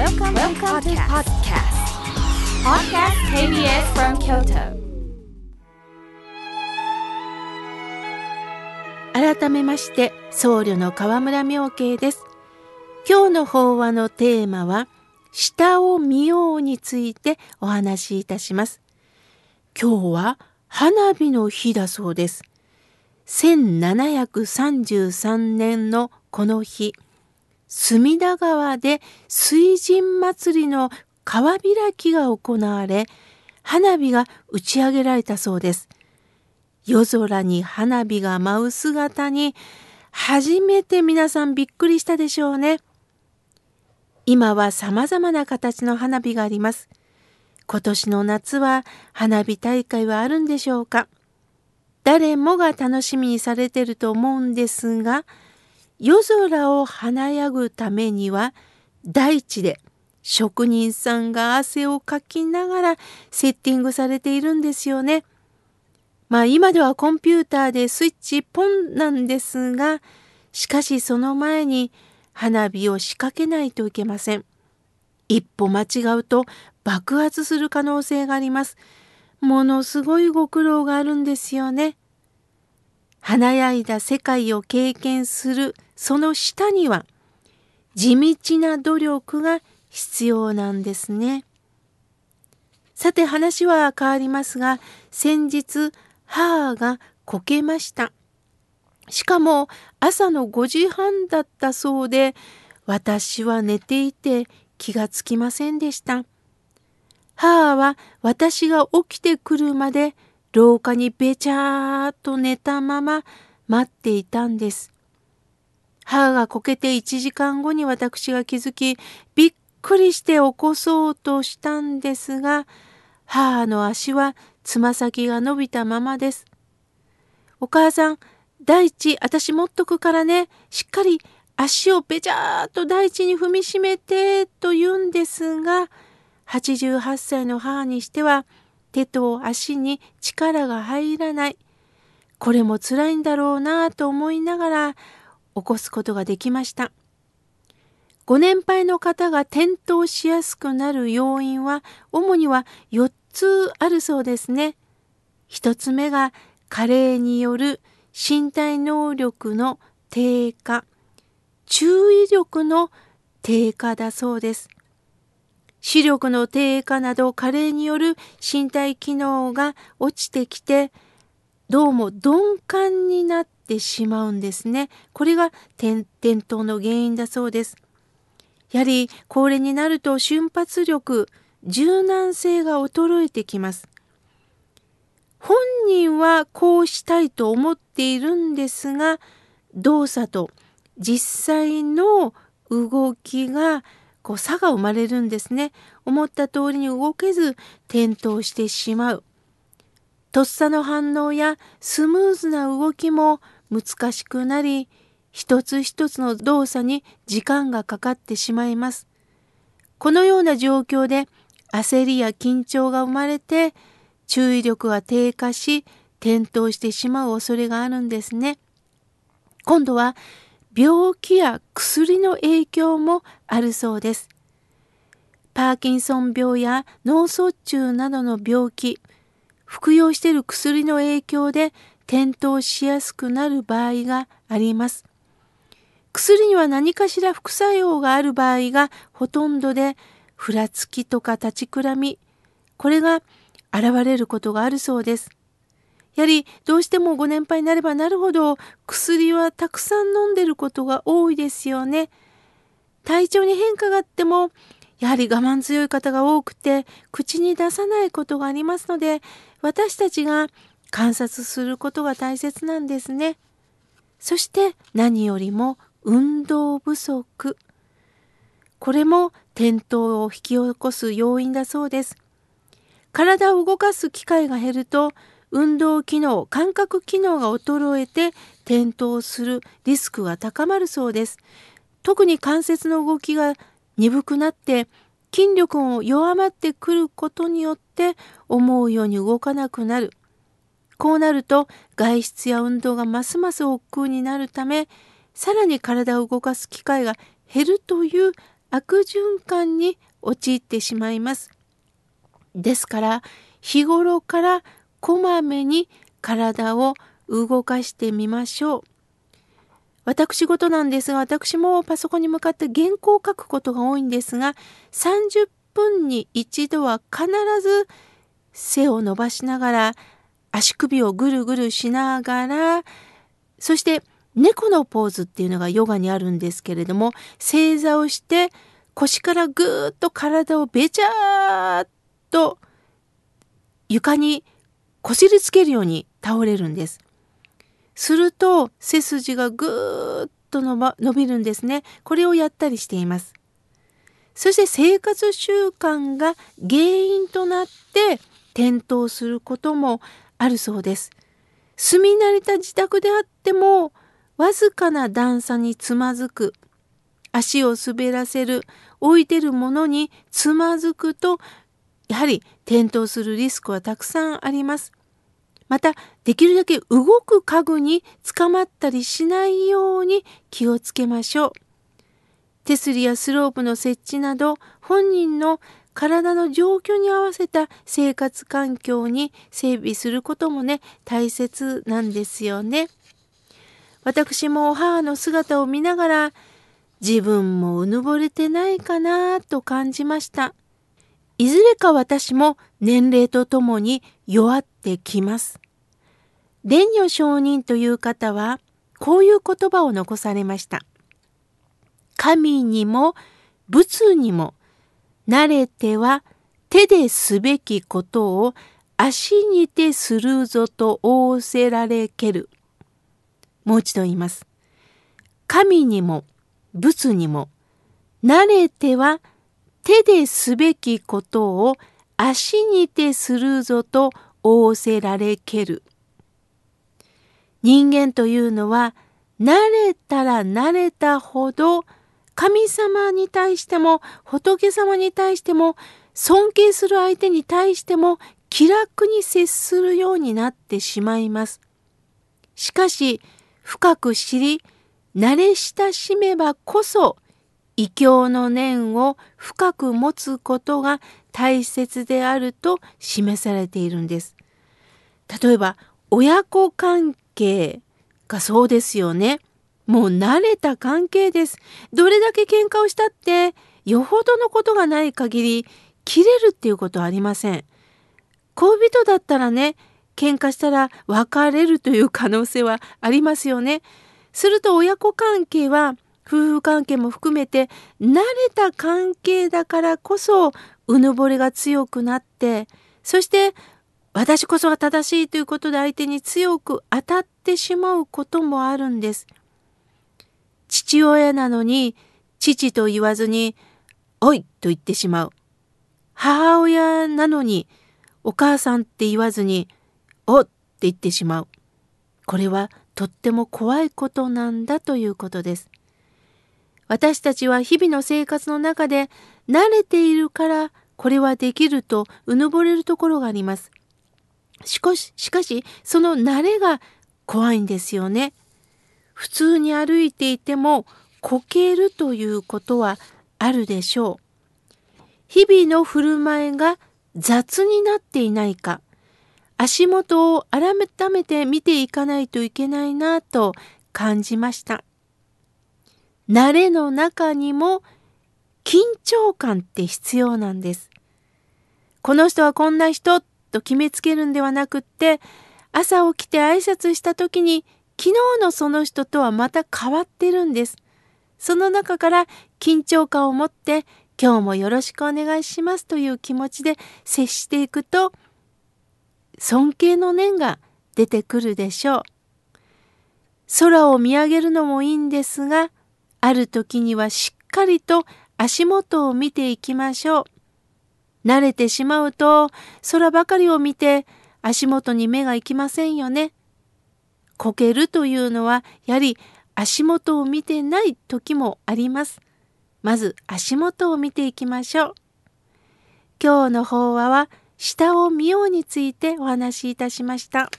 Welcome, Welcome to podcast. Podcast KBS from Kyoto. 改めまして僧侶の河村明慶です今日の法話のテーマは下を見ようについてお話しいたします今日は花火の日だそうです1733年のこの日隅田川で水神祭りの川開きが行われ花火が打ち上げられたそうです夜空に花火が舞う姿に初めて皆さんびっくりしたでしょうね。今は様々な形の花火があります。今年の夏は花火大会はあるんでしょうか？誰もが楽しみにされてると思うんですが、夜空を華やぐためには大地で職人さんが汗をかきながらセッティングされているんですよね。まあ今ではコンピューターでスイッチポンなんですが、しかしその前に花火を仕掛けないといけません。一歩間違うと爆発する可能性があります。ものすごいご苦労があるんですよね。華やいだ世界を経験するその下には地道な努力が必要なんですね。さて話は変わりますが先日母がこけました。しかも朝の5時半だったそうで、私は寝ていて気がつきませんでした。母は私が起きてくるまで廊下にべちゃーっと寝たまま待っていたんです。母がこけて1時間後に私が気づき、びっくりして起こそうとしたんですが、母の足はつま先が伸びたままです。お母さん、大地、私持っとくからね、しっかり足をべちゃーっと大地に踏みしめて、と言うんですが、88歳の母にしては、手と足に力が入らない。これも辛いんだろうなと思いながら起こすことができました。ご年配の方が転倒しやすくなる要因は主には4つあるそうですね。一つ目が加齢による身体能力の低下、注意力の低下だそうです。視力の低下など加齢による身体機能が落ちてきて、どうも鈍感になってしまうんですね。これが転倒の原因だそうです。やはり高齢になると瞬発力、柔軟性が衰えてきます。本人はこうしたいと思っているんですが、動作と実際の動きがこう差が生まれるんですね。思った通りに動けず転倒してしまう。とっさの反応やスムーズな動きも難しくなり、一つ一つの動作に時間がかかってしまいます。このような状況で焦りや緊張が生まれて注意力が低下し転倒してしまう恐れがあるんですね。今度は病気や薬の影響もあるそうです。パーキンソン病や脳卒中などの病気、服用している薬の影響で転倒しやすくなる場合があります。薬には何かしら副作用がある場合がほとんどでふらつきとか立ちくらみ、これが現れることがあるそうです。やはりどうしてもご年配になればなるほど薬はたくさん飲んでることが多いですよね。体調に変化があってもやはり我慢強い方が多くて口に出さないことがありますので私たちが観察することが大切なんですね。そして何よりも運動不足。これも転倒を引き起こす要因だそうです。体を動かす機会が減ると運動機能、感覚機能が衰えて転倒するリスクが高まるそうです。特に関節の動きが鈍くなって筋力も弱まってくることによって思うように動かなくなる。こうなると外出や運動がますます億劫になるためさらに体を動かす機会が減るという悪循環に陥ってしまいます。ですから日頃からこまめに体を動かしてみましょう。私事なんですが私もパソコンに向かって原稿を書くことが多いんですが30分に一度は必ず背を伸ばしながら足首をぐるぐるしながらそして猫のポーズっていうのがヨガにあるんですけれども正座をして腰からぐーっと体をべちゃーっと床にこすりつけるように倒れるんです。すると背筋がぐーっと伸びるんですね。これをやったりしています。そして生活習慣が原因となって転倒することもあるそうです。住み慣れた自宅であってもわずかな段差につまずく足を滑らせる置いてるものにつまずくとやはり転倒するリスクはたくさんあります。またできるだけ動く家具につかまったりしないように気をつけましょう。手すりやスロープの設置など本人の体の状況に合わせた生活環境に整備することもね大切なんですよね。私も母の姿を見ながら自分もうぬぼれてないかなと感じました。いずれか私も年齢とともに弱っってきます。蓮如上人という方はこういう言葉を残されました。神にも仏にも慣れては手ですべきことを足にてするぞと仰せられける。もう一度言います。神にも仏にも慣れては手ですべきことを足にてするぞと仰せられける。人間というのは慣れたら慣れたほど神様に対しても仏様に対しても尊敬する相手に対しても気楽に接するようになってしまいます。しかし深く知り慣れ親しめばこそ異教の念を深く持つことが大切であると示されているんです。例えば親子関係がそうですよね。もう慣れた関係です。どれだけ喧嘩をしたってよほどのことがない限り切れるっていうことはありません。恋人だったらね喧嘩したら別れるという可能性はありますよね。すると親子関係は夫婦関係も含めて慣れた関係だからこそうぬぼれが強くなってそして私こそが正しいということで相手に強く当たってしまうこともあるんです。父親なのに父と言わずに「おい!」と言ってしまう。母親なのにお母さんって言わずに「お!」って言ってしまう。これはとっても怖いことなんだということです。私たちは日々の生活の中で慣れているからこれはできるとうぬぼれるところがあります。しかし、しかしその慣れが怖いんですよね。普通に歩いていてもこけるということはあるでしょう。日々の振る舞いが雑になっていないか、足元を改めて見ていかないといけないなと感じました。慣れの中にも緊張感って必要なんです。この人はこんな人と決めつけるんではなくって朝起きて挨拶した時に昨日のその人とはまた変わってるんです。その中から緊張感を持って今日もよろしくお願いしますという気持ちで接していくと尊敬の念が出てくるでしょう。空を見上げるのもいいんですがある時にはしっかりと足元を見ていきましょう。慣れてしまうと空ばかりを見て足元に目が行きませんよね。こけるというのはやはり足元を見てない時もあります。まず足元を見ていきましょう。今日の法話は下を見ようについてお話しいたしました。